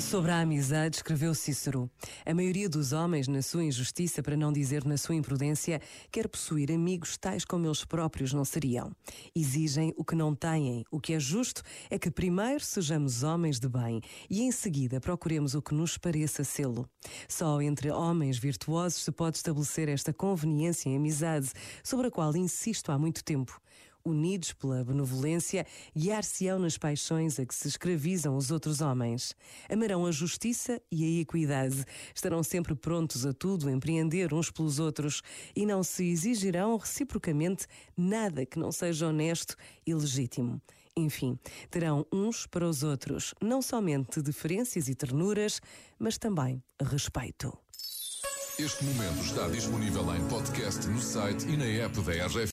Sobre a amizade, escreveu Cícero: A maioria dos homens, na sua injustiça, para não dizer na sua imprudência, quer possuir amigos tais como eles próprios não seriam. Exigem o que não têm. O que é justo é que primeiro sejamos homens de bem e em seguida procuremos o que nos pareça sê-lo. Só entre homens virtuosos se pode estabelecer esta conveniência em amizade, sobre a qual insisto há muito tempo unidos pela benevolência, guiar-se-ão nas paixões a que se escravizam os outros homens. Amarão a justiça e a equidade. Estarão sempre prontos a tudo, empreender uns pelos outros e não se exigirão reciprocamente nada que não seja honesto e legítimo. Enfim, terão uns para os outros não somente deferências e ternuras, mas também respeito. Este momento está disponível em podcast no site e na app da RGF.